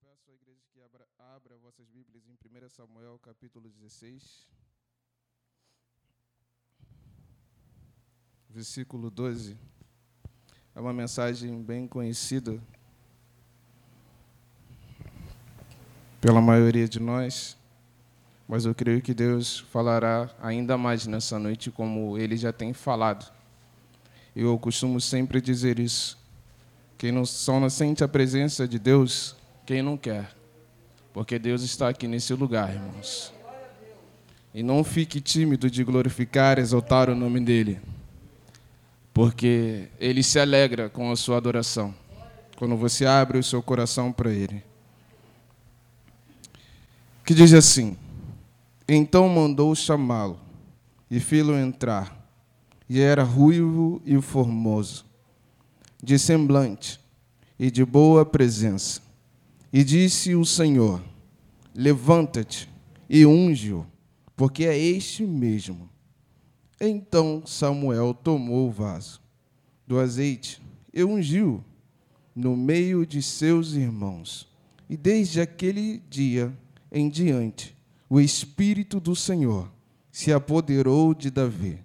peço à igreja que abra, abra vossas Bíblias em 1 Samuel, capítulo 16, versículo 12. É uma mensagem bem conhecida pela maioria de nós, mas eu creio que Deus falará ainda mais nessa noite, como ele já tem falado. Eu costumo sempre dizer isso. Quem não só não sente a presença de Deus, quem não quer. Porque Deus está aqui nesse lugar, irmãos. E não fique tímido de glorificar, exaltar o nome dEle. Porque Ele se alegra com a sua adoração. Quando você abre o seu coração para Ele. Que diz assim: Então mandou chamá-lo e fê-lo entrar. E era ruivo e formoso, de semblante e de boa presença e disse o Senhor: Levanta-te e unge-o, porque é este mesmo. Então Samuel tomou o vaso do azeite e ungiu no meio de seus irmãos. E desde aquele dia em diante, o Espírito do Senhor se apoderou de Davi.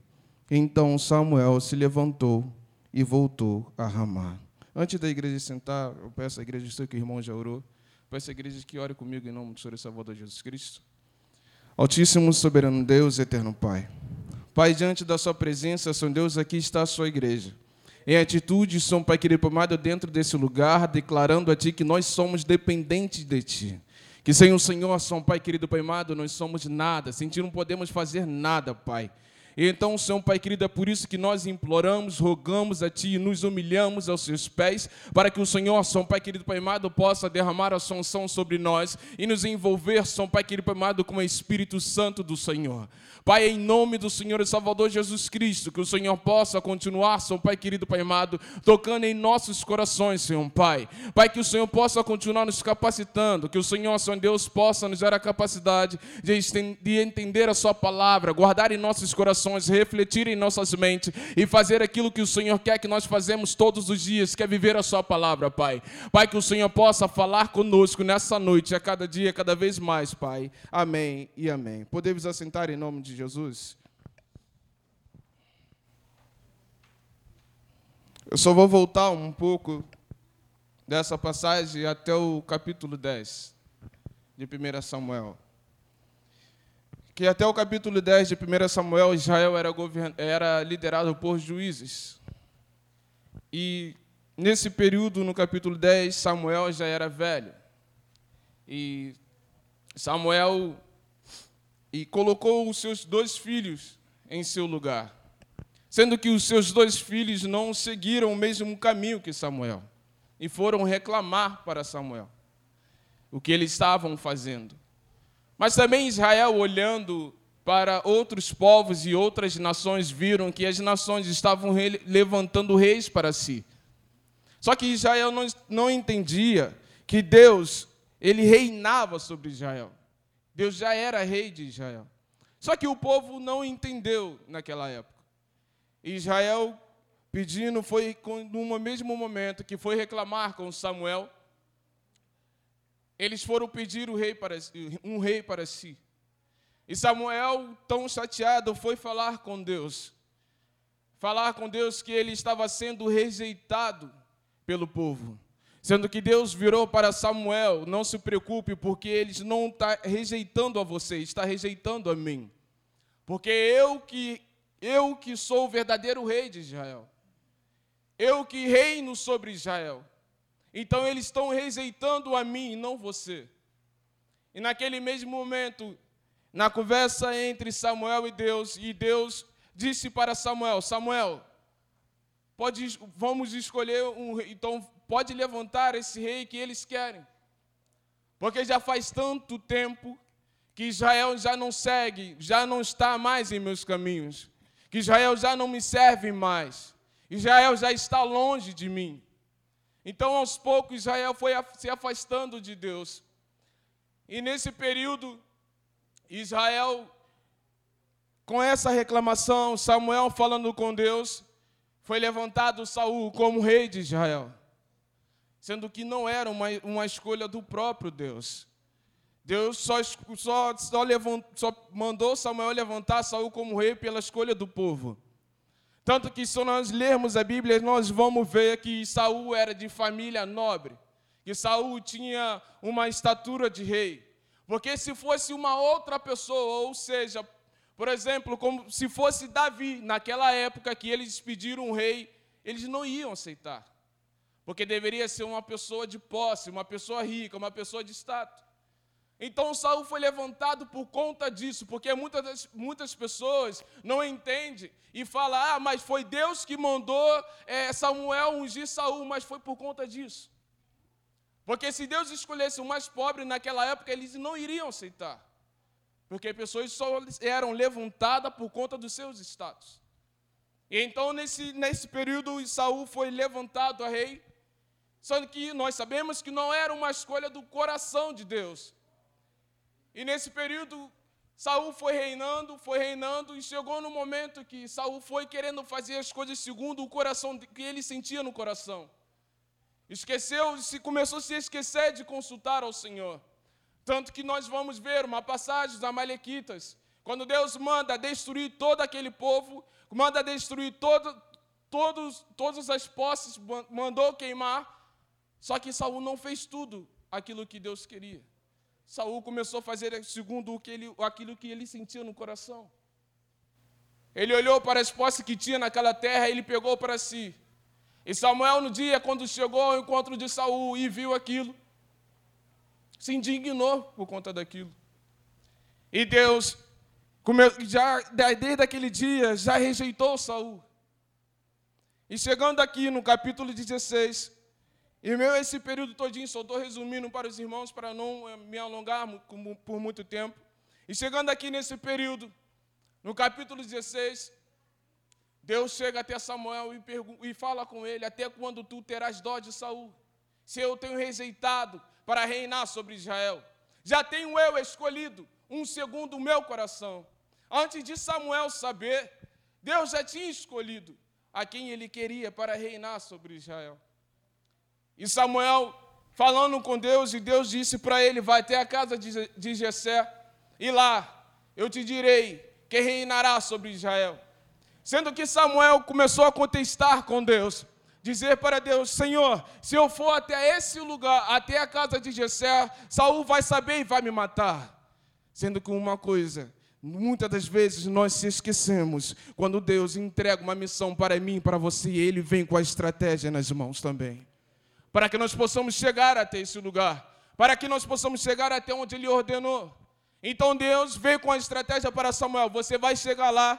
Então Samuel se levantou e voltou a Ramá. Antes da igreja sentar, eu peço à igreja, sei que o irmão já orou. Peço à igreja que ore comigo em nome do Senhor e Salvador Jesus Cristo. Altíssimo, soberano Deus, eterno Pai. Pai, diante da Sua presença, Senhor Deus, aqui está a Sua igreja. Em atitude, São Pai querido amado, dentro desse lugar, declarando a Ti que nós somos dependentes de Ti. Que sem o Senhor, São Pai querido Pai amado, nós somos nada, sem Ti não podemos fazer nada, Pai. Então, Senhor Pai querido, é por isso que nós imploramos, rogamos a Ti e nos humilhamos aos Seus pés, para que o Senhor, São Pai querido, Pai amado, possa derramar a sua unção sobre nós e nos envolver, São Pai querido, Pai amado, com o Espírito Santo do Senhor. Pai, em nome do Senhor e Salvador Jesus Cristo, que o Senhor possa continuar, São Pai querido, Pai amado, tocando em nossos corações, Senhor Pai. Pai, que o Senhor possa continuar nos capacitando, que o Senhor, Senhor Deus, possa nos dar a capacidade de entender a Sua palavra, guardar em nossos corações corações, refletir em nossas mentes e fazer aquilo que o Senhor quer que nós fazemos todos os dias, que é viver a Sua palavra, Pai. Pai, que o Senhor possa falar conosco nessa noite, a cada dia, cada vez mais, Pai. Amém e amém. Podemos assentar em nome de Jesus? Eu só vou voltar um pouco dessa passagem até o capítulo 10 de 1 Samuel que até o capítulo 10 de 1 Samuel, Israel era, era liderado por juízes. E nesse período, no capítulo 10, Samuel já era velho. E Samuel e colocou os seus dois filhos em seu lugar, sendo que os seus dois filhos não seguiram o mesmo caminho que Samuel e foram reclamar para Samuel o que eles estavam fazendo. Mas também Israel, olhando para outros povos e outras nações, viram que as nações estavam levantando reis para si. Só que Israel não, não entendia que Deus, ele reinava sobre Israel. Deus já era rei de Israel. Só que o povo não entendeu naquela época. Israel pedindo foi no mesmo momento que foi reclamar com Samuel, eles foram pedir um rei para, um rei para si. E Samuel, tão chateado, foi falar com Deus. Falar com Deus que ele estava sendo rejeitado pelo povo. Sendo que Deus virou para Samuel: não se preocupe, porque eles não está rejeitando a você, está rejeitando a mim. Porque eu que, eu que sou o verdadeiro rei de Israel. Eu que reino sobre Israel. Então eles estão rejeitando a mim e não você. E naquele mesmo momento, na conversa entre Samuel e Deus, e Deus disse para Samuel: Samuel, pode, vamos escolher um rei, então pode levantar esse rei que eles querem. Porque já faz tanto tempo que Israel já não segue, já não está mais em meus caminhos, que Israel já não me serve mais, Israel já está longe de mim. Então, aos poucos, Israel foi se afastando de Deus. E nesse período, Israel, com essa reclamação, Samuel falando com Deus, foi levantado Saul como rei de Israel. sendo que não era uma, uma escolha do próprio Deus. Deus só, só, só, levant, só mandou Samuel levantar Saul como rei pela escolha do povo. Tanto que se nós lermos a Bíblia, nós vamos ver que Saul era de família nobre, que Saul tinha uma estatura de rei. Porque se fosse uma outra pessoa, ou seja, por exemplo, como se fosse Davi, naquela época que eles pediram um rei, eles não iam aceitar. Porque deveria ser uma pessoa de posse, uma pessoa rica, uma pessoa de status. Então Saul foi levantado por conta disso, porque muitas, muitas pessoas não entendem e falam, ah, mas foi Deus que mandou é, Samuel ungir Saul, mas foi por conta disso. Porque se Deus escolhesse o mais pobre naquela época, eles não iriam aceitar. Porque pessoas só eram levantadas por conta dos seus status. E então, nesse, nesse período, Saul foi levantado a rei, sendo que nós sabemos que não era uma escolha do coração de Deus, e nesse período, Saul foi reinando, foi reinando, e chegou no momento que Saul foi querendo fazer as coisas segundo o coração que ele sentia no coração. Esqueceu, se começou a se esquecer de consultar ao Senhor. Tanto que nós vamos ver uma passagem dos Amalequitas, quando Deus manda destruir todo aquele povo, manda destruir todo, todos, todas as posses, mandou queimar, só que Saul não fez tudo aquilo que Deus queria. Saul começou a fazer segundo o que ele, aquilo que ele sentia no coração. Ele olhou para as posses que tinha naquela terra e ele pegou para si. E Samuel, no dia, quando chegou ao encontro de Saul e viu aquilo, se indignou por conta daquilo. E Deus, já, desde aquele dia, já rejeitou Saul. E chegando aqui no capítulo 16, meu, esse período todinho, só estou resumindo para os irmãos, para não eh, me alongar por muito tempo. E chegando aqui nesse período, no capítulo 16, Deus chega até Samuel e, e fala com ele, até quando tu terás dó de Saul? Se eu tenho rejeitado para reinar sobre Israel. Já tenho eu escolhido um segundo o meu coração. Antes de Samuel saber, Deus já tinha escolhido a quem ele queria para reinar sobre Israel. E Samuel falando com Deus, e Deus disse para ele: Vai até a casa de Jessé, e lá eu te direi que reinará sobre Israel. Sendo que Samuel começou a contestar com Deus, dizer para Deus: Senhor, se eu for até esse lugar, até a casa de Jessé, Saul vai saber e vai me matar. Sendo que uma coisa, muitas das vezes nós se esquecemos, quando Deus entrega uma missão para mim, para você, ele vem com a estratégia nas mãos também para que nós possamos chegar até esse lugar, para que nós possamos chegar até onde Ele ordenou. Então Deus veio com a estratégia para Samuel: você vai chegar lá,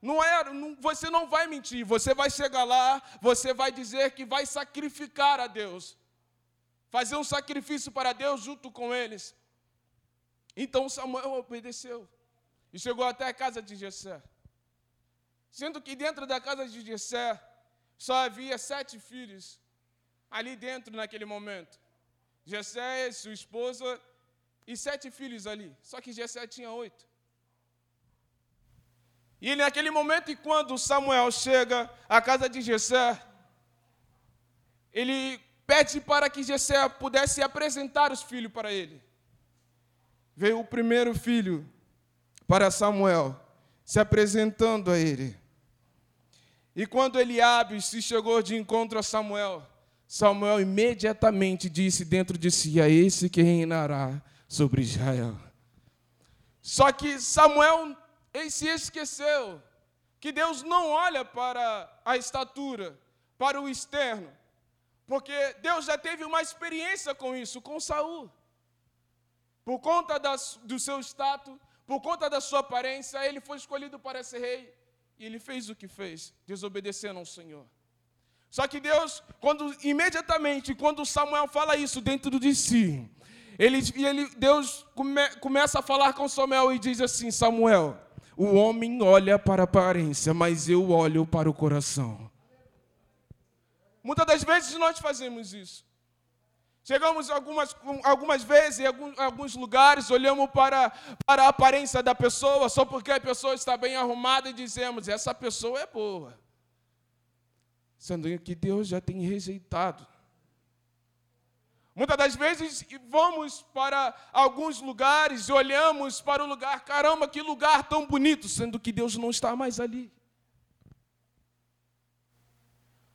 não é, não, você não vai mentir, você vai chegar lá, você vai dizer que vai sacrificar a Deus, fazer um sacrifício para Deus junto com eles. Então Samuel obedeceu e chegou até a casa de Jessé. Sendo que dentro da casa de Jessé só havia sete filhos ali dentro naquele momento. Jessé, sua esposa e sete filhos ali. Só que Jessé tinha oito. E naquele momento, quando Samuel chega à casa de Jessé, ele pede para que Jessé pudesse apresentar os filhos para ele. Veio o primeiro filho para Samuel, se apresentando a ele. E quando Eliabe se chegou de encontro a Samuel, Samuel imediatamente disse dentro de si: É esse que reinará sobre Israel. Só que Samuel se esqueceu que Deus não olha para a estatura, para o externo, porque Deus já teve uma experiência com isso, com Saul. Por conta das, do seu status, por conta da sua aparência, ele foi escolhido para ser rei e ele fez o que fez, desobedecendo ao Senhor. Só que Deus, quando imediatamente, quando Samuel fala isso dentro de si, ele, ele, Deus come, começa a falar com Samuel e diz assim: Samuel, o homem olha para a aparência, mas eu olho para o coração. Muitas das vezes nós fazemos isso. Chegamos algumas, algumas vezes em alguns, lugares, olhamos para, para a aparência da pessoa, só porque a pessoa está bem arrumada e dizemos: essa pessoa é boa sendo que Deus já tem rejeitado. Muitas das vezes vamos para alguns lugares e olhamos para o lugar, caramba, que lugar tão bonito, sendo que Deus não está mais ali.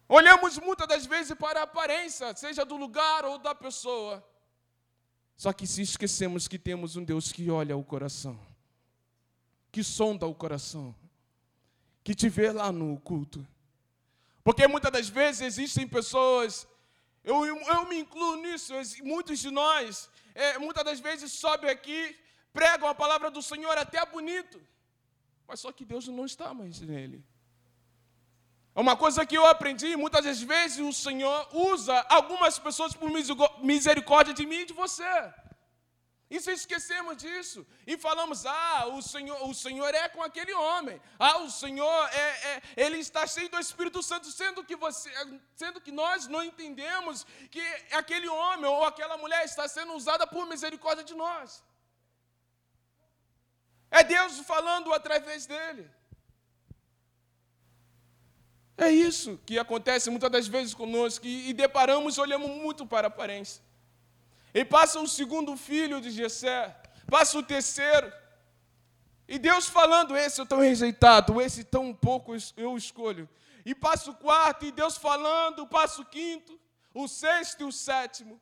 Olhamos muitas das vezes para a aparência, seja do lugar ou da pessoa. Só que se esquecemos que temos um Deus que olha o coração, que sonda o coração, que te vê lá no culto. Porque muitas das vezes existem pessoas eu, eu me incluo nisso. Muitos de nós, é, muitas das vezes, sobem aqui, pregam a palavra do Senhor até bonito, mas só que Deus não está mais nele. É uma coisa que eu aprendi, muitas das vezes o Senhor usa algumas pessoas por misericórdia de mim e de você. E se esquecemos disso e falamos, ah, o Senhor, o Senhor é com aquele homem, ah, o Senhor é, é, ele está cheio do Espírito Santo, sendo que você, sendo que nós não entendemos que aquele homem ou aquela mulher está sendo usada por misericórdia de nós. É Deus falando através dele. É isso que acontece muitas das vezes conosco e, e deparamos, olhamos muito para a aparência. E passa o segundo filho de Jessé, passa o terceiro. E Deus falando, esse eu tão rejeitado, esse tão pouco eu escolho. E passa o quarto, e Deus falando, passa o quinto, o sexto e o sétimo.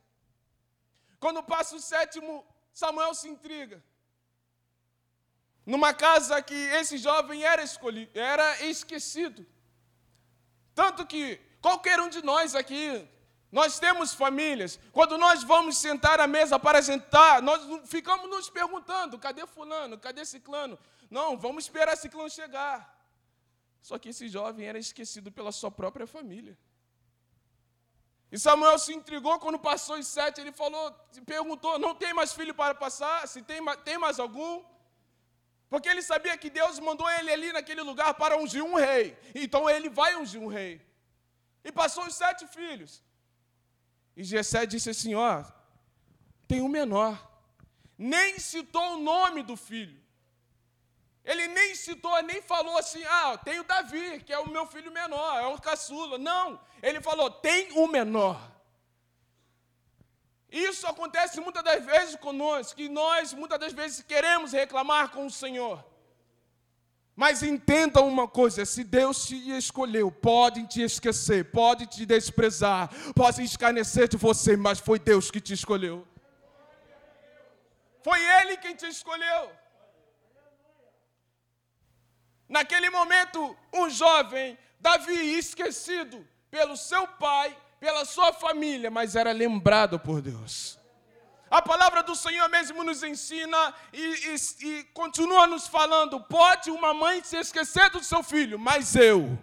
Quando passa o sétimo, Samuel se intriga. Numa casa que esse jovem era escolhido, era esquecido. Tanto que qualquer um de nós aqui nós temos famílias. Quando nós vamos sentar à mesa para sentar, nós ficamos nos perguntando: cadê Fulano? Cadê Ciclano? Não, vamos esperar Ciclano chegar. Só que esse jovem era esquecido pela sua própria família. E Samuel se intrigou quando passou os sete. Ele falou, perguntou: não tem mais filho para passar? Se tem, tem mais algum? Porque ele sabia que Deus mandou ele ali naquele lugar para ungir um rei. Então ele vai ungir um rei. E passou os sete filhos. E Jessé disse assim: Ó, tem um menor. Nem citou o nome do filho. Ele nem citou, nem falou assim: Ah, tem o Davi, que é o meu filho menor, é o caçula. Não. Ele falou: tem um menor. Isso acontece muitas das vezes conosco, que nós muitas das vezes queremos reclamar com o Senhor. Mas entenda uma coisa: se Deus te escolheu, podem te esquecer, podem te desprezar, podem escarnecer de você, mas foi Deus que te escolheu. Foi Ele quem te escolheu. Naquele momento, um jovem, Davi, esquecido pelo seu pai, pela sua família, mas era lembrado por Deus. A palavra do Senhor mesmo nos ensina e, e, e, continua nos falando: pode uma mãe se esquecer do seu filho, mas eu,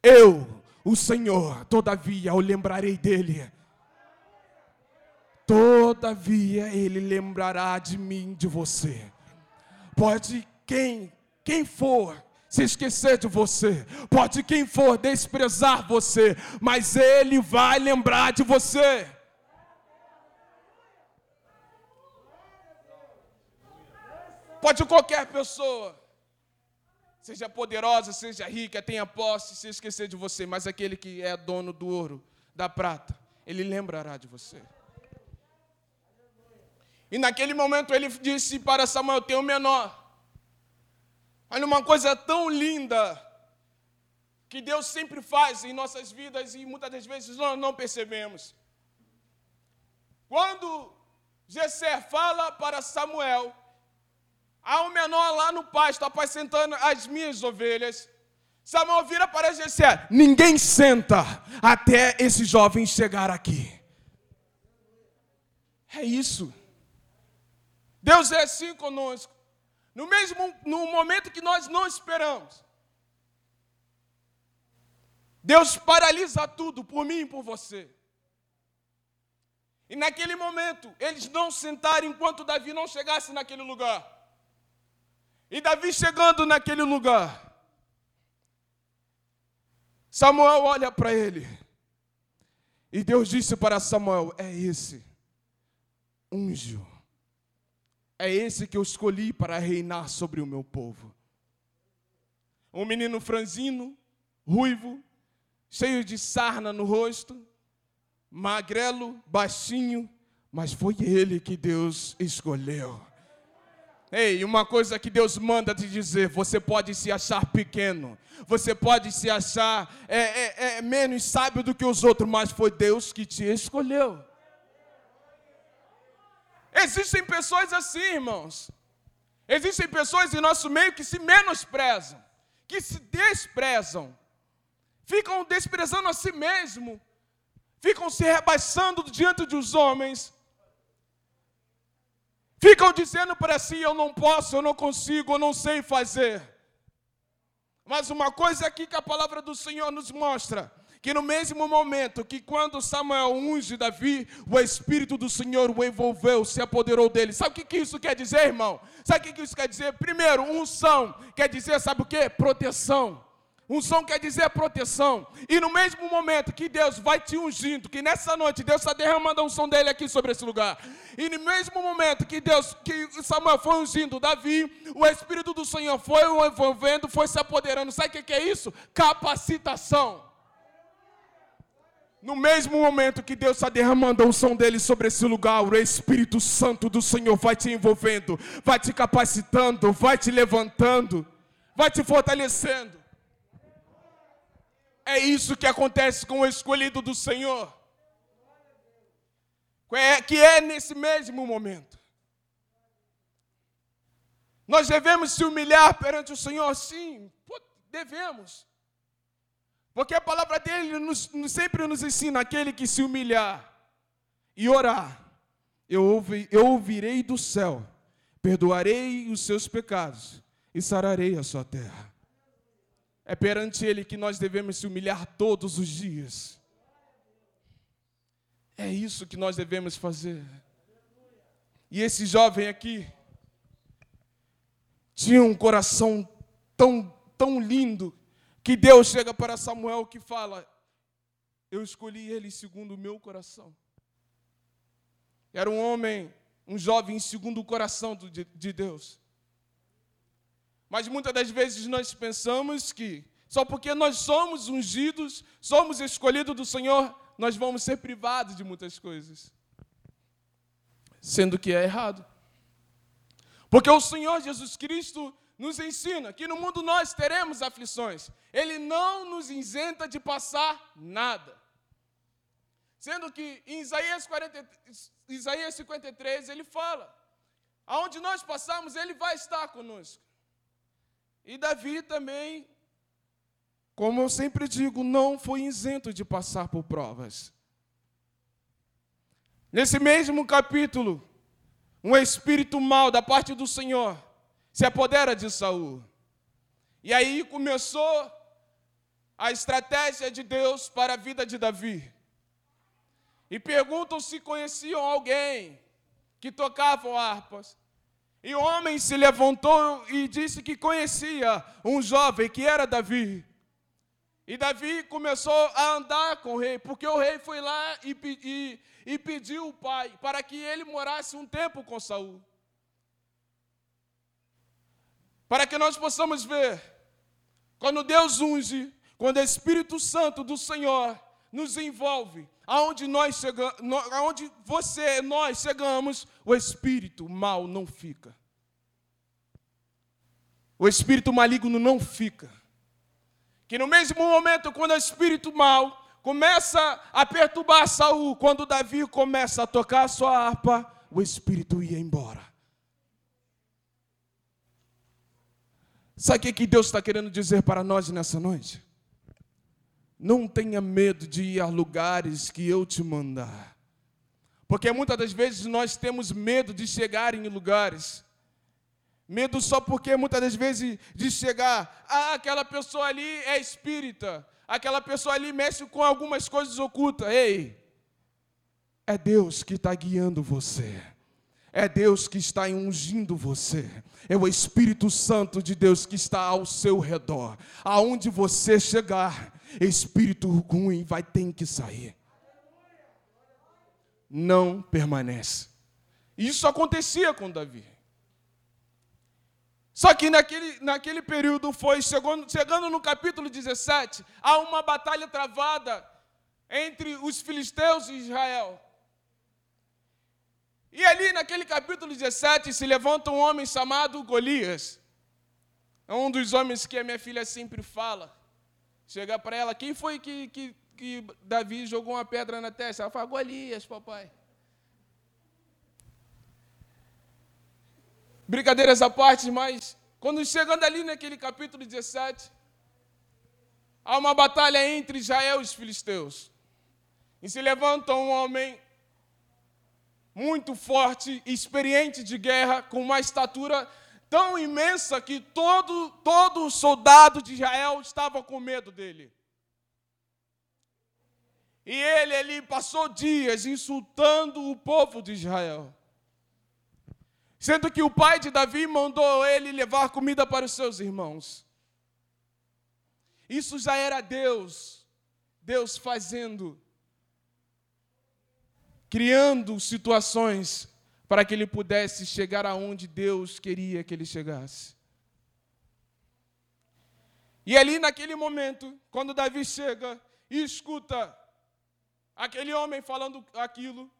eu, o Senhor, todavia eu lembrarei dele. Todavia ele lembrará de mim, de você. Pode quem, quem for se esquecer de você, pode quem for desprezar você, mas ele vai lembrar de você. Pode qualquer pessoa, seja poderosa, seja rica, tenha posse, se esquecer de você, mas aquele que é dono do ouro, da prata, ele lembrará de você. E naquele momento ele disse para Samuel: Tem o menor. Olha uma coisa tão linda que Deus sempre faz em nossas vidas e muitas das vezes nós não percebemos. Quando Jessé fala para Samuel Há um menor lá no pasto apacentando as minhas ovelhas. Samuel vira para Jessé: Ninguém senta até esse jovem chegar aqui. É isso. Deus é assim conosco. No mesmo no momento que nós não esperamos. Deus paralisa tudo por mim e por você. E naquele momento, eles não sentaram enquanto Davi não chegasse naquele lugar. E Davi chegando naquele lugar, Samuel olha para ele. E Deus disse para Samuel: É esse, unjo. É esse que eu escolhi para reinar sobre o meu povo. Um menino franzino, ruivo, cheio de sarna no rosto, magrelo, baixinho, mas foi ele que Deus escolheu. Ei, uma coisa que Deus manda te dizer: você pode se achar pequeno, você pode se achar é, é, é, menos sábio do que os outros, mas foi Deus que te escolheu. Existem pessoas assim, irmãos. Existem pessoas em nosso meio que se menosprezam, que se desprezam, ficam desprezando a si mesmo, ficam se rebaixando diante dos homens, ficam dizendo para si: eu não posso, eu não consigo, eu não sei fazer. Mas uma coisa aqui que a palavra do Senhor nos mostra que no mesmo momento que quando Samuel unge Davi, o Espírito do Senhor o envolveu, se apoderou dele. Sabe o que isso quer dizer, irmão? Sabe o que isso quer dizer? Primeiro, unção quer dizer, sabe o que? Proteção. Unção quer dizer proteção. E no mesmo momento que Deus vai te ungindo, que nessa noite Deus está derramando a unção dele aqui sobre esse lugar. E no mesmo momento que Deus, que Samuel foi ungindo Davi, o Espírito do Senhor foi o envolvendo, foi se apoderando. Sabe o que é isso? Capacitação. No mesmo momento que Deus está derramando a unção dele sobre esse lugar, o Espírito Santo do Senhor vai te envolvendo, vai te capacitando, vai te levantando, vai te fortalecendo. É isso que acontece com o escolhido do Senhor. É, que é nesse mesmo momento. Nós devemos se humilhar perante o Senhor, sim, devemos. Porque a palavra dele nos, sempre nos ensina: aquele que se humilhar e orar, eu, ouvi, eu ouvirei do céu, perdoarei os seus pecados e sararei a sua terra. É perante ele que nós devemos se humilhar todos os dias. É isso que nós devemos fazer. E esse jovem aqui tinha um coração tão, tão lindo que Deus chega para Samuel que fala: Eu escolhi ele segundo o meu coração. Era um homem, um jovem segundo o coração de Deus. Mas muitas das vezes nós pensamos que só porque nós somos ungidos, somos escolhidos do Senhor, nós vamos ser privados de muitas coisas. Sendo que é errado. Porque o Senhor Jesus Cristo nos ensina que no mundo nós teremos aflições. Ele não nos isenta de passar nada. Sendo que em Isaías, 40, Isaías 53 ele fala: aonde nós passamos, ele vai estar conosco. E Davi também, como eu sempre digo, não foi isento de passar por provas. Nesse mesmo capítulo, um espírito mau da parte do Senhor se apodera de Saul. E aí começou a estratégia de Deus para a vida de Davi. E perguntam se conheciam alguém que tocava harpas. E o homem se levantou e disse que conhecia um jovem que era Davi. E Davi começou a andar com o rei, porque o rei foi lá e, e, e pediu o pai para que ele morasse um tempo com Saul. para que nós possamos ver, quando Deus unge, quando o Espírito Santo do Senhor nos envolve, aonde nós chegamos, aonde você, nós chegamos, o espírito mal não fica. O espírito maligno não fica. Que no mesmo momento, quando o espírito mal começa a perturbar Saul, quando Davi começa a tocar a sua harpa, o espírito ia embora. Sabe o que Deus está querendo dizer para nós nessa noite? Não tenha medo de ir a lugares que eu te mandar. Porque muitas das vezes nós temos medo de chegar em lugares. Medo só porque muitas das vezes de chegar, ah, aquela pessoa ali é espírita, aquela pessoa ali mexe com algumas coisas ocultas. Ei, é Deus que está guiando você. É Deus que está ungindo você. É o Espírito Santo de Deus que está ao seu redor. Aonde você chegar, espírito ruim vai ter que sair. Não permanece. Isso acontecia com Davi. Só que naquele, naquele período foi, chegando, chegando no capítulo 17, há uma batalha travada entre os filisteus e Israel. E ali naquele capítulo 17 se levanta um homem chamado Golias. É um dos homens que a minha filha sempre fala. Chega para ela, quem foi que, que, que Davi jogou uma pedra na testa? Ela fala, Golias, papai. Brincadeiras à parte, mas quando chegando ali naquele capítulo 17, há uma batalha entre Israel e os filisteus. E se levanta um homem muito forte, experiente de guerra, com uma estatura tão imensa que todo, todo soldado de Israel estava com medo dele. E ele, ele passou dias insultando o povo de Israel. Sendo que o pai de Davi mandou ele levar comida para os seus irmãos. Isso já era Deus, Deus fazendo criando situações para que ele pudesse chegar aonde Deus queria que ele chegasse. E ali naquele momento, quando Davi chega e escuta aquele homem falando aquilo,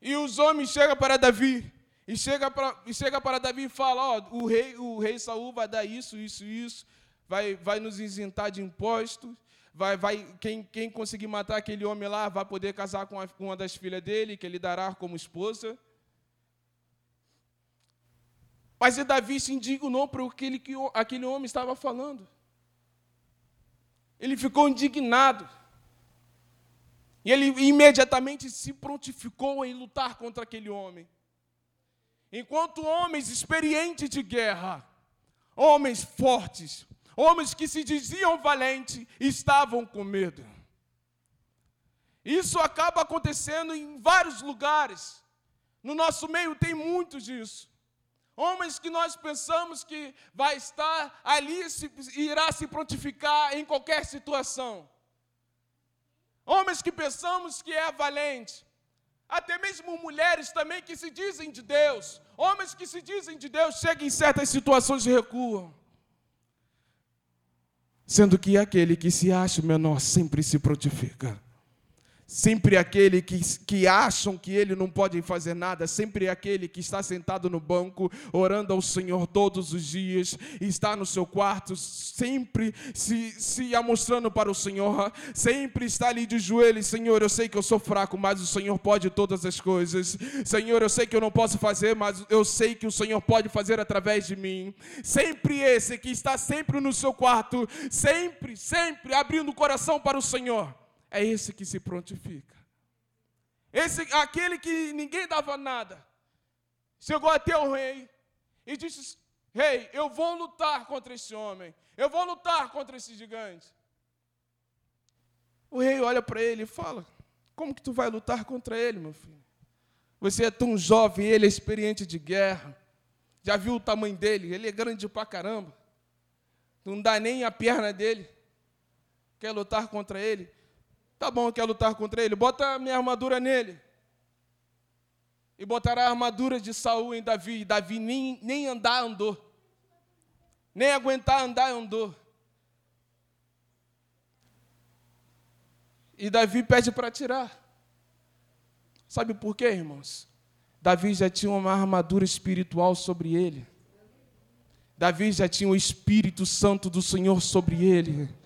e os homens chegam para Davi, e chega para, e chega para Davi e fala, ó, o rei, o rei Saul vai dar isso, isso, isso, vai, vai nos isentar de impostos, vai, vai, quem, quem conseguir matar aquele homem lá vai poder casar com, a, com uma das filhas dele, que ele dará como esposa. Mas e Davi se indignou por aquele que aquele homem estava falando. Ele ficou indignado. E ele imediatamente se prontificou em lutar contra aquele homem. Enquanto homens experientes de guerra, homens fortes, Homens que se diziam valentes estavam com medo. Isso acaba acontecendo em vários lugares. No nosso meio tem muito disso. Homens que nós pensamos que vai estar ali, se, irá se prontificar em qualquer situação. Homens que pensamos que é valente. Até mesmo mulheres também que se dizem de Deus. Homens que se dizem de Deus chegam em certas situações e recuam. Sendo que aquele que se acha menor sempre se prontifica. Sempre aquele que, que acham que ele não pode fazer nada, sempre aquele que está sentado no banco, orando ao Senhor todos os dias, está no seu quarto, sempre se, se amostrando para o Senhor, sempre está ali de joelhos, Senhor, eu sei que eu sou fraco, mas o Senhor pode todas as coisas. Senhor, eu sei que eu não posso fazer, mas eu sei que o Senhor pode fazer através de mim. Sempre esse que está sempre no seu quarto, sempre, sempre abrindo o coração para o Senhor é esse que se prontifica. Esse, aquele que ninguém dava nada, chegou até o rei e disse: Rei, eu vou lutar contra esse homem, eu vou lutar contra esse gigante. O rei olha para ele e fala: Como que tu vai lutar contra ele, meu filho? Você é tão jovem, ele é experiente de guerra. Já viu o tamanho dele? Ele é grande pra caramba. Não dá nem a perna dele. Quer lutar contra ele? Tá bom, quer lutar contra ele? Bota a minha armadura nele. E botará a armadura de Saul em Davi. E Davi nem, nem andar andou. Nem aguentar andar andou. E Davi pede para tirar. Sabe por quê, irmãos? Davi já tinha uma armadura espiritual sobre ele. Davi já tinha o Espírito Santo do Senhor sobre ele.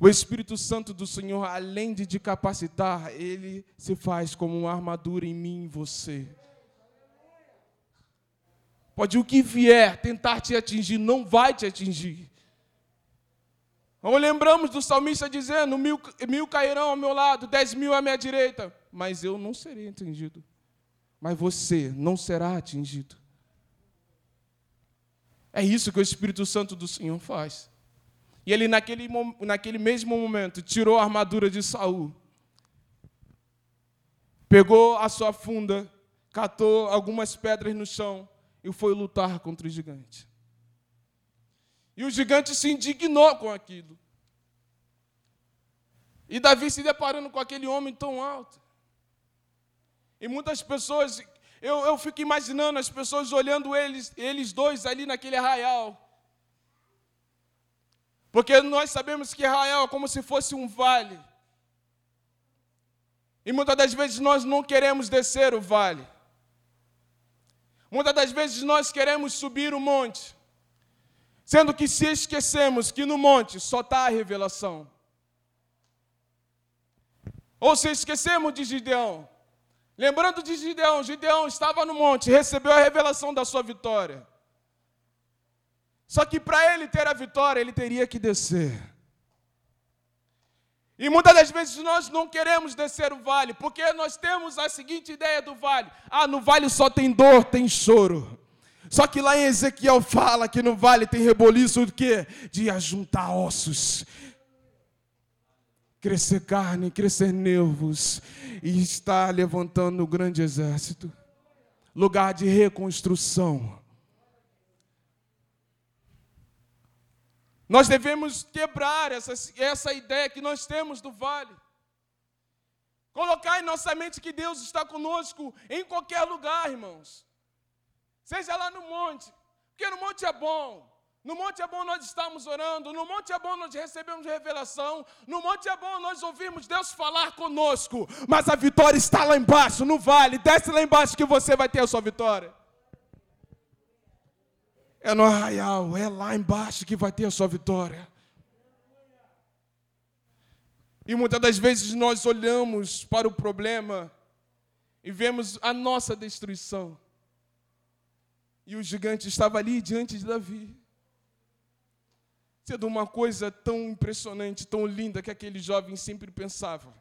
O Espírito Santo do Senhor, além de te capacitar, ele se faz como uma armadura em mim e você. Pode o que vier tentar te atingir, não vai te atingir. Ou lembramos do salmista dizendo: mil, mil cairão ao meu lado, dez mil à minha direita, mas eu não serei atingido. Mas você não será atingido. É isso que o Espírito Santo do Senhor faz. E ele, naquele, naquele mesmo momento, tirou a armadura de Saul, pegou a sua funda, catou algumas pedras no chão e foi lutar contra o gigante. E o gigante se indignou com aquilo. E Davi se deparando com aquele homem tão alto. E muitas pessoas, eu, eu fico imaginando as pessoas olhando eles, eles dois ali naquele arraial. Porque nós sabemos que Israel é como se fosse um vale. E muitas das vezes nós não queremos descer o vale. Muitas das vezes nós queremos subir o monte, sendo que se esquecemos que no monte só está a revelação. Ou se esquecemos de Gideão, lembrando de Gideão, Gideão estava no monte, recebeu a revelação da sua vitória. Só que para ele ter a vitória, ele teria que descer. E muitas das vezes nós não queremos descer o vale, porque nós temos a seguinte ideia do vale: ah, no vale só tem dor, tem choro. Só que lá em Ezequiel fala que no vale tem reboliço do quê? De ajuntar ossos, crescer carne, crescer nervos, e está levantando um grande exército lugar de reconstrução. Nós devemos quebrar essa, essa ideia que nós temos do vale. Colocar em nossa mente que Deus está conosco em qualquer lugar, irmãos. Seja lá no monte, porque no monte é bom. No monte é bom nós estarmos orando, no monte é bom nós recebemos revelação, no monte é bom nós ouvirmos Deus falar conosco, mas a vitória está lá embaixo, no vale, desce lá embaixo que você vai ter a sua vitória é no arraial, é lá embaixo que vai ter a sua vitória. E muitas das vezes nós olhamos para o problema e vemos a nossa destruição. E o gigante estava ali diante de Davi. Sendo uma coisa tão impressionante, tão linda que aquele jovem sempre pensava.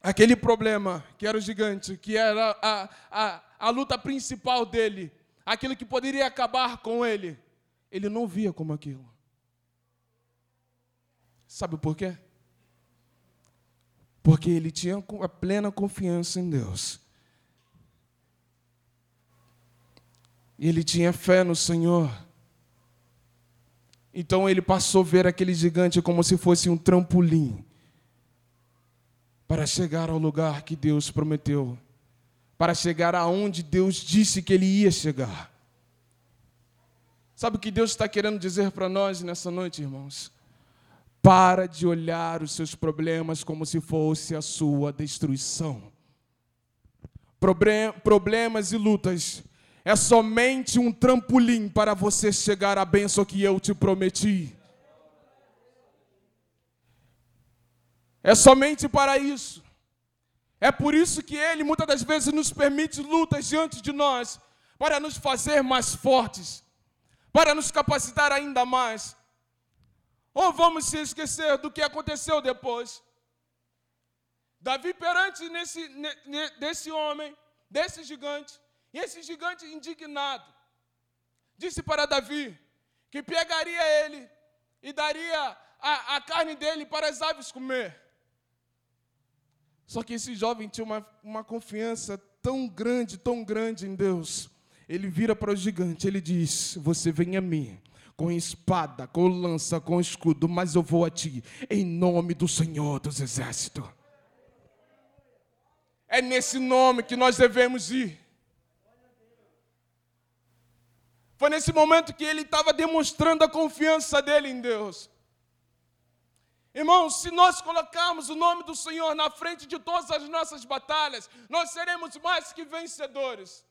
Aquele problema que era o gigante, que era a, a, a luta principal dele, aquilo que poderia acabar com ele, ele não via como aquilo. Sabe por quê? Porque ele tinha a plena confiança em Deus. E ele tinha fé no Senhor. Então ele passou a ver aquele gigante como se fosse um trampolim para chegar ao lugar que Deus prometeu para chegar aonde Deus disse que ele ia chegar. Sabe o que Deus está querendo dizer para nós nessa noite, irmãos? Para de olhar os seus problemas como se fosse a sua destruição. Problemas e lutas é somente um trampolim para você chegar à bênção que eu te prometi. É somente para isso. É por isso que Ele muitas das vezes nos permite lutas diante de nós, para nos fazer mais fortes, para nos capacitar ainda mais. Ou vamos se esquecer do que aconteceu depois. Davi perante nesse, desse homem, desse gigante, e esse gigante indignado, disse para Davi que pegaria ele e daria a, a carne dele para as aves comer. Só que esse jovem tinha uma, uma confiança tão grande, tão grande em Deus. Ele vira para o gigante, ele diz: Você vem a mim com espada, com lança, com escudo, mas eu vou a ti, em nome do Senhor dos Exércitos. É nesse nome que nós devemos ir. Foi nesse momento que ele estava demonstrando a confiança dele em Deus. Irmãos, se nós colocarmos o nome do Senhor na frente de todas as nossas batalhas, nós seremos mais que vencedores.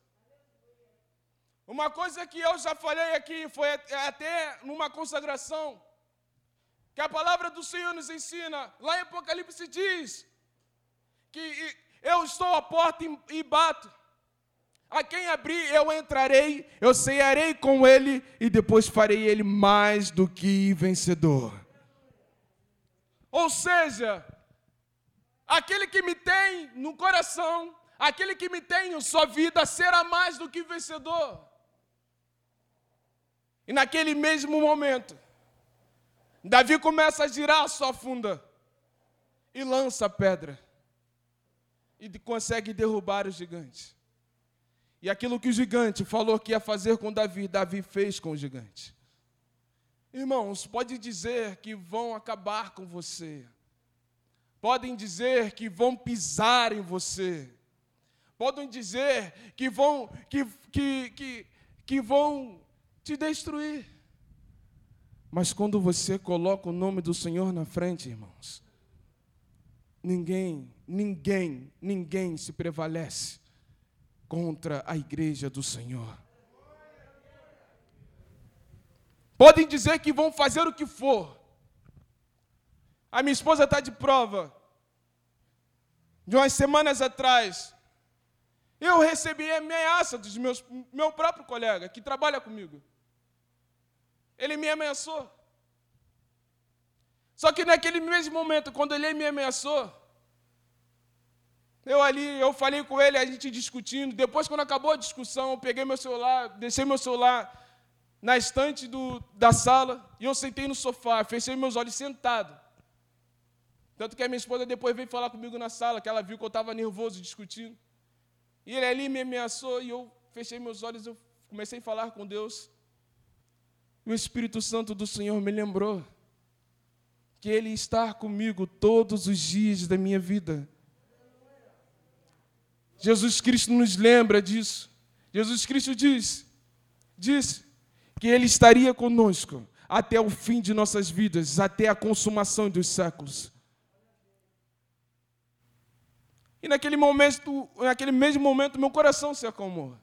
Uma coisa que eu já falei aqui foi até numa consagração, que a palavra do Senhor nos ensina, lá em Apocalipse diz que eu estou à porta e bato. A quem abrir eu entrarei, eu cearei com ele e depois farei ele mais do que vencedor. Ou seja, aquele que me tem no coração, aquele que me tem em sua vida, será mais do que vencedor. E naquele mesmo momento, Davi começa a girar a sua funda e lança a pedra. E consegue derrubar o gigante. E aquilo que o gigante falou que ia fazer com Davi, Davi fez com o gigante. Irmãos, pode dizer que vão acabar com você. Podem dizer que vão pisar em você. Podem dizer que vão que, que, que, que vão te destruir. Mas quando você coloca o nome do Senhor na frente, irmãos, ninguém, ninguém, ninguém se prevalece contra a igreja do Senhor. Podem dizer que vão fazer o que for. A minha esposa está de prova. De umas semanas atrás, eu recebi ameaça dos meus meu próprio colega que trabalha comigo. Ele me ameaçou. Só que naquele mesmo momento, quando ele me ameaçou, eu ali, eu falei com ele, a gente discutindo. Depois, quando acabou a discussão, eu peguei meu celular, deixei meu celular na estante do, da sala e eu sentei no sofá, fechei meus olhos sentado. Tanto que a minha esposa depois veio falar comigo na sala, que ela viu que eu estava nervoso discutindo. E ele ali me ameaçou e eu fechei meus olhos, eu comecei a falar com Deus. E o Espírito Santo do Senhor me lembrou que Ele está comigo todos os dias da minha vida. Jesus Cristo nos lembra disso. Jesus Cristo diz, diz que Ele estaria conosco até o fim de nossas vidas, até a consumação dos séculos. E naquele momento, naquele mesmo momento, meu coração se acalmou.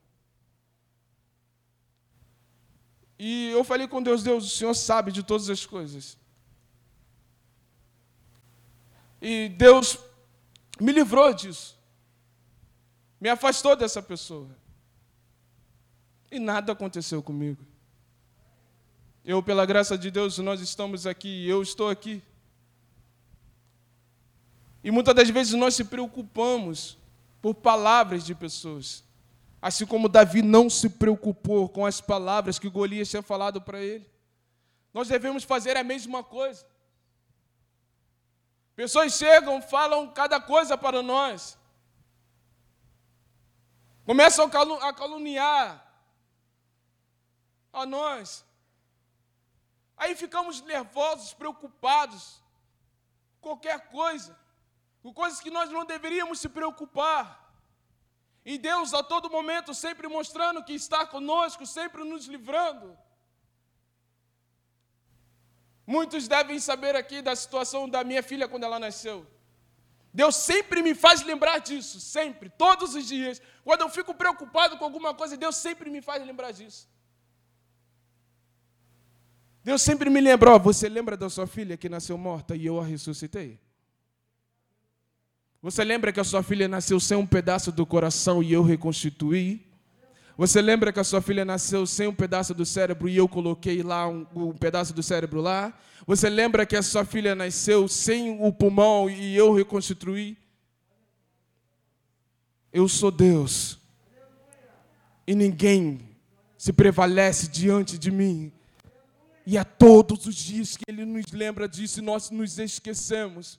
E eu falei com Deus, Deus, o Senhor sabe de todas as coisas. E Deus me livrou disso. Me afastou dessa pessoa. E nada aconteceu comigo. Eu, pela graça de Deus, nós estamos aqui, eu estou aqui. E muitas das vezes nós se preocupamos por palavras de pessoas. Assim como Davi não se preocupou com as palavras que Golias tinha falado para ele. Nós devemos fazer a mesma coisa. Pessoas chegam, falam cada coisa para nós. Começam a caluniar a nós. Aí ficamos nervosos, preocupados. Qualquer coisa. Com coisas que nós não deveríamos se preocupar. E Deus a todo momento sempre mostrando que está conosco, sempre nos livrando. Muitos devem saber aqui da situação da minha filha quando ela nasceu. Deus sempre me faz lembrar disso, sempre, todos os dias. Quando eu fico preocupado com alguma coisa, Deus sempre me faz lembrar disso. Deus sempre me lembrou, você lembra da sua filha que nasceu morta e eu a ressuscitei? Você lembra que a sua filha nasceu sem um pedaço do coração e eu reconstituí? Você lembra que a sua filha nasceu sem um pedaço do cérebro e eu coloquei lá um, um, pedaço do cérebro lá? Você lembra que a sua filha nasceu sem o pulmão e eu reconstruí? Eu sou Deus. E ninguém se prevalece diante de mim. E é todos os dias que Ele nos lembra disso nós nos esquecemos.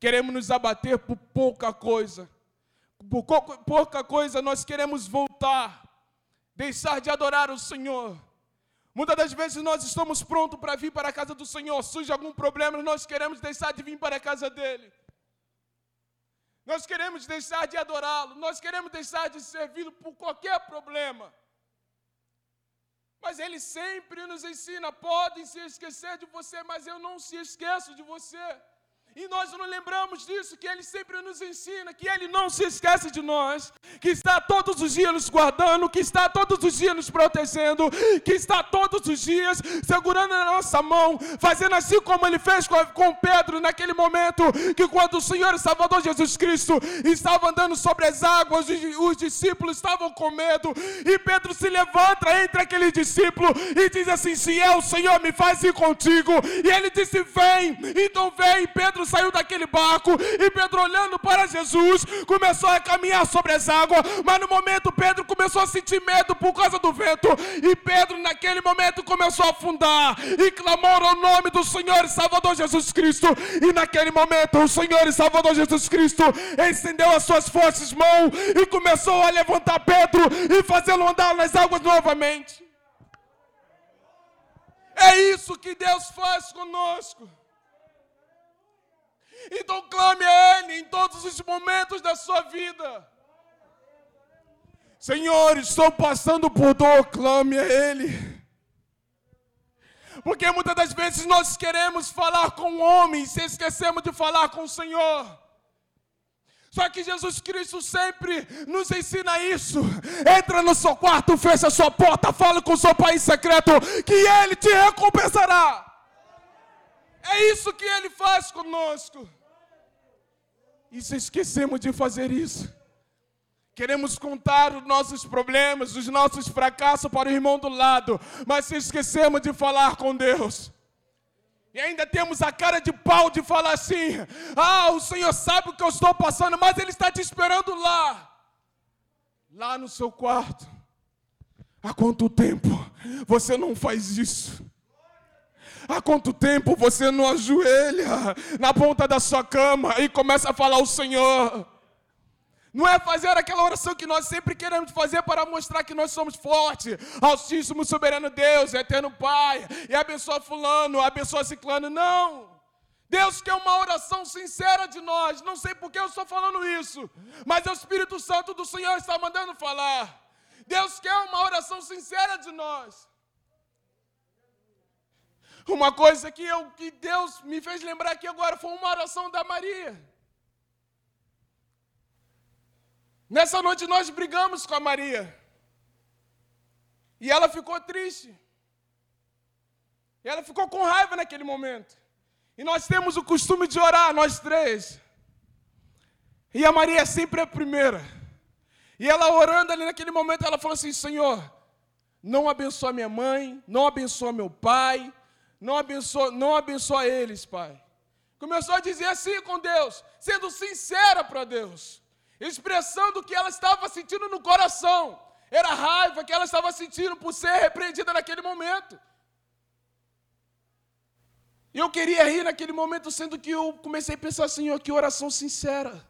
Queremos nos abater por pouca coisa. Por pouca coisa nós queremos voltar, deixar de adorar o Senhor. Muitas das vezes nós estamos prontos para vir para a casa do Senhor, surge algum problema, nós queremos deixar de vir para a casa dele. Nós queremos deixar de adorá-lo, nós queremos deixar de servi-lo por qualquer problema. Mas ele sempre nos ensina: podem se esquecer de você, mas eu não se esqueço de você. E nós não lembramos disso, que Ele sempre nos ensina, que Ele não se esquece de nós, que está todos os dias nos guardando, que está todos os dias nos protegendo, que está todos os dias segurando na nossa mão, fazendo assim como Ele fez com, com Pedro naquele momento, que quando o Senhor e Salvador Jesus Cristo estava andando sobre as águas, os, os discípulos estavam com medo, e Pedro se levanta entre aquele discípulo e diz assim: Se é o Senhor, me faz ir contigo. E ele disse: Vem, então vem, Pedro saiu daquele barco e Pedro, olhando para Jesus, começou a caminhar sobre as águas. Mas no momento, Pedro começou a sentir medo por causa do vento. E Pedro, naquele momento, começou a afundar e clamou ao nome do Senhor e Salvador Jesus Cristo. E naquele momento, o Senhor e Salvador Jesus Cristo estendeu as suas fortes mãos e começou a levantar Pedro e fazê-lo andar nas águas novamente. É isso que Deus faz conosco. Então clame a Ele em todos os momentos da sua vida. Senhor, estou passando por dor, clame a Ele. Porque muitas das vezes nós queremos falar com o homem e esquecemos de falar com o Senhor. Só que Jesus Cristo sempre nos ensina isso. Entra no seu quarto, fecha a sua porta, fala com o seu pai secreto, que ele te recompensará. É isso que ele faz conosco. E se esquecemos de fazer isso, queremos contar os nossos problemas, os nossos fracassos para o irmão do lado, mas se esquecemos de falar com Deus. E ainda temos a cara de pau de falar assim: ah, o Senhor sabe o que eu estou passando, mas Ele está te esperando lá, lá no seu quarto. Há quanto tempo você não faz isso? Há quanto tempo você não ajoelha na ponta da sua cama e começa a falar ao Senhor? Não é fazer aquela oração que nós sempre queremos fazer para mostrar que nós somos fortes. Altíssimo, soberano Deus, eterno Pai, e abençoa fulano, abençoa ciclano. Não! Deus quer uma oração sincera de nós. Não sei por que eu estou falando isso, mas o Espírito Santo do Senhor está mandando falar. Deus quer uma oração sincera de nós. Uma coisa que, eu, que Deus me fez lembrar aqui agora foi uma oração da Maria. Nessa noite nós brigamos com a Maria. E ela ficou triste. E ela ficou com raiva naquele momento. E nós temos o costume de orar, nós três. E a Maria é sempre a primeira. E ela orando ali naquele momento, ela falou assim: Senhor, não abençoa minha mãe, não abençoa meu pai, não abençoa, não abençoa eles, Pai. Começou a dizer assim com Deus, sendo sincera para Deus expressando o que ela estava sentindo no coração. Era raiva que ela estava sentindo por ser repreendida naquele momento. E eu queria rir naquele momento, sendo que eu comecei a pensar, Senhor, que oração sincera.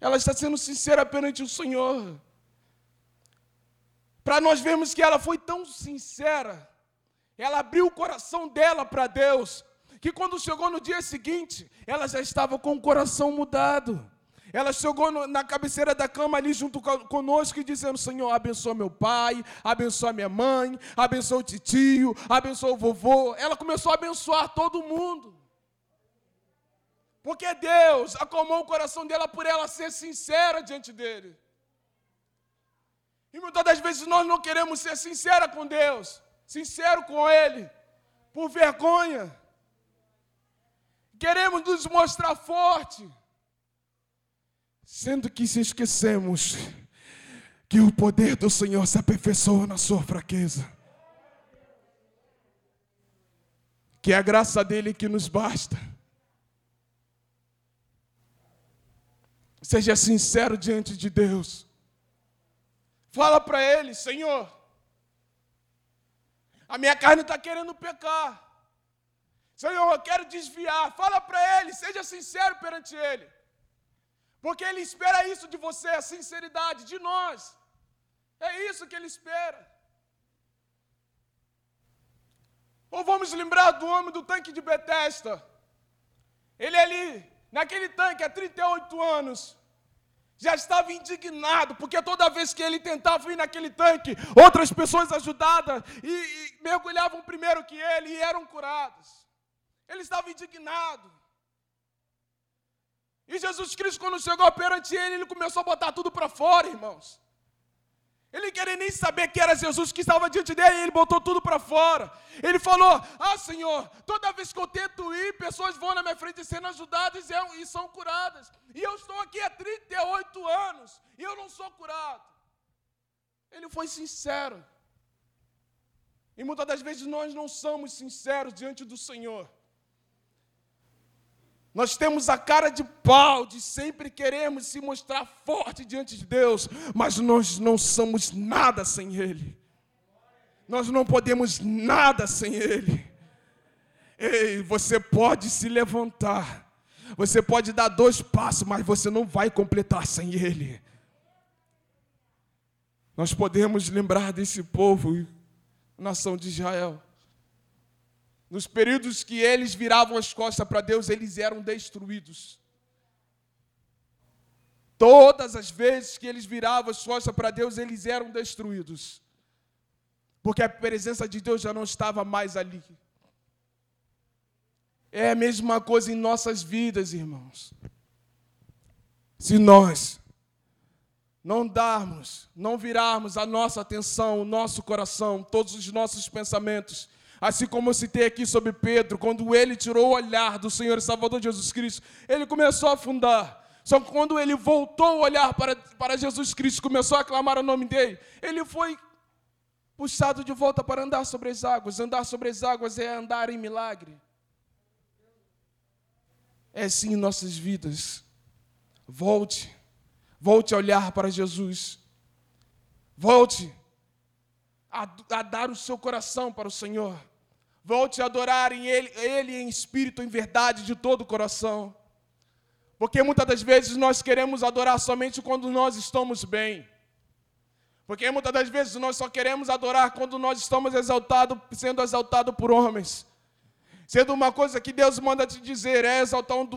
Ela está sendo sincera perante o Senhor. Para nós vermos que ela foi tão sincera, ela abriu o coração dela para Deus, que quando chegou no dia seguinte, ela já estava com o coração mudado. Ela chegou no, na cabeceira da cama ali junto conosco e dizendo: Senhor, abençoa meu pai, abençoa minha mãe, abençoa o tio, abençoa o vovô. Ela começou a abençoar todo mundo. Porque Deus acalmou o coração dela por ela ser sincera diante dele. E muitas das vezes nós não queremos ser sincera com Deus, sincero com Ele, por vergonha. Queremos nos mostrar forte. Sendo que se esquecemos que o poder do Senhor se aperfeiçoa na sua fraqueza. Que é a graça dele que nos basta. Seja sincero diante de Deus. Fala para Ele, Senhor, a minha carne está querendo pecar. Senhor, eu quero desviar. Fala para Ele, seja sincero perante Ele. Porque Ele espera isso de você, a sinceridade de nós. É isso que Ele espera. Ou vamos lembrar do homem do tanque de Betesda. Ele ali, naquele tanque, há 38 anos, já estava indignado, porque toda vez que ele tentava ir naquele tanque, outras pessoas ajudadas e, e mergulhavam primeiro que ele e eram curadas. Ele estava indignado. E Jesus Cristo, quando chegou perante ele, ele começou a botar tudo para fora, irmãos. Ele queria nem saber que era Jesus que estava diante dele, ele botou tudo para fora. Ele falou: Ah, Senhor, toda vez que eu tento ir, pessoas vão na minha frente sendo ajudadas e são curadas. E eu estou aqui há 38 anos e eu não sou curado. Ele foi sincero. E muitas das vezes nós não somos sinceros diante do Senhor. Nós temos a cara de pau de sempre queremos se mostrar forte diante de Deus, mas nós não somos nada sem Ele. Nós não podemos nada sem Ele. Ei, você pode se levantar, você pode dar dois passos, mas você não vai completar sem Ele. Nós podemos lembrar desse povo, nação de Israel. Nos períodos que eles viravam as costas para Deus, eles eram destruídos. Todas as vezes que eles viravam as costas para Deus, eles eram destruídos. Porque a presença de Deus já não estava mais ali. É a mesma coisa em nossas vidas, irmãos. se nós não darmos, não virarmos a nossa atenção, o nosso coração, todos os nossos pensamentos, assim como eu citei aqui sobre Pedro, quando ele tirou o olhar do Senhor e Salvador Jesus Cristo, ele começou a afundar. Só que quando ele voltou o olhar para, para Jesus Cristo, começou a clamar o nome dele, ele foi puxado de volta para andar sobre as águas. Andar sobre as águas é andar em milagre. É assim em nossas vidas. Volte, volte a olhar para Jesus. Volte a, a, dar o seu coração para o Senhor. Volte a adorar em Ele, Ele em espírito, em verdade, de todo o coração. Porque muitas das vezes nós queremos adorar somente quando nós estamos bem. Porque muitas das vezes nós só queremos adorar quando nós estamos exaltado, sendo exaltados por homens. Sendo uma coisa que Deus manda te dizer, é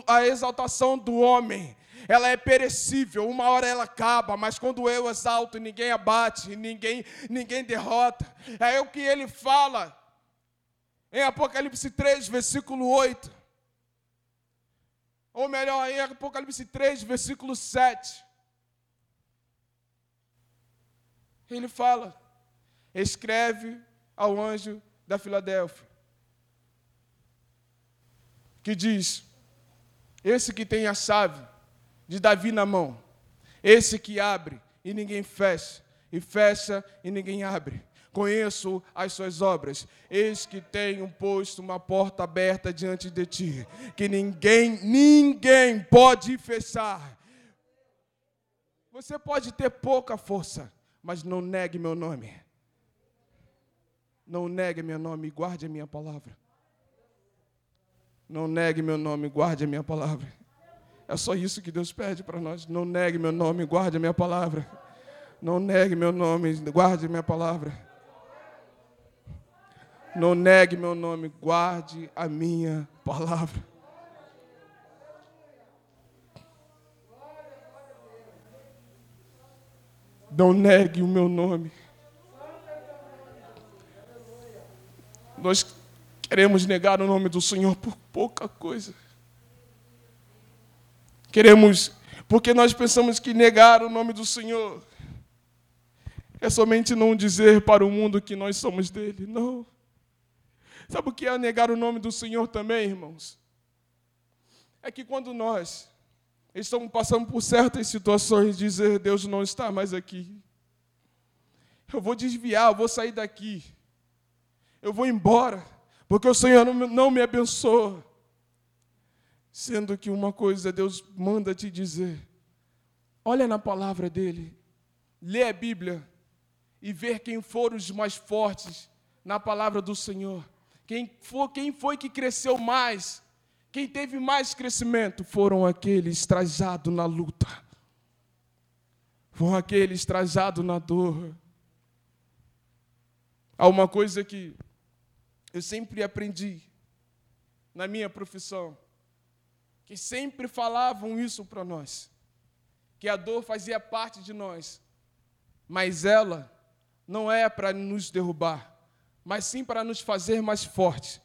a exaltação do homem. Ela é perecível, uma hora ela acaba, mas quando eu exalto, ninguém abate, ninguém, ninguém derrota. É o que ele fala em Apocalipse 3, versículo 8. Ou melhor, em Apocalipse 3, versículo 7. Ele fala: escreve ao anjo da Filadélfia que diz: Esse que tem a chave de Davi na mão, esse que abre e ninguém fecha, e fecha e ninguém abre. Conheço as suas obras, eis que tenho posto uma porta aberta diante de ti, que ninguém, ninguém pode fechar. Você pode ter pouca força, mas não negue meu nome. Não negue meu nome, guarde a minha palavra. Não negue meu nome, guarde a minha palavra. É só isso que Deus pede para nós. Não negue meu nome, guarde a minha palavra. Não negue meu nome, guarde a minha palavra. Não negue meu nome, guarde a minha palavra. Não negue o meu nome. Nós Queremos negar o nome do Senhor por pouca coisa. Queremos, porque nós pensamos que negar o nome do Senhor é somente não dizer para o mundo que nós somos dele. Não. Sabe o que é negar o nome do Senhor também, irmãos? É que quando nós estamos passando por certas situações, dizer Deus não está mais aqui. Eu vou desviar, eu vou sair daqui. Eu vou embora porque o Senhor não me abençoa. Sendo que uma coisa Deus manda te dizer: olha na palavra dele, lê a Bíblia e ver quem foram os mais fortes na palavra do Senhor. Quem, for, quem foi que cresceu mais? Quem teve mais crescimento foram aqueles trajados na luta, foram aqueles trajados na dor. Há uma coisa que eu sempre aprendi na minha profissão que sempre falavam isso para nós, que a dor fazia parte de nós, mas ela não é para nos derrubar, mas sim para nos fazer mais fortes,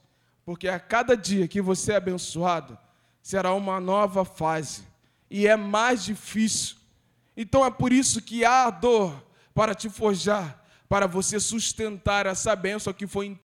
porque a cada dia que você é abençoado, será uma nova fase e é mais difícil. Então é por isso que há dor para te forjar, para você sustentar essa bênção que foi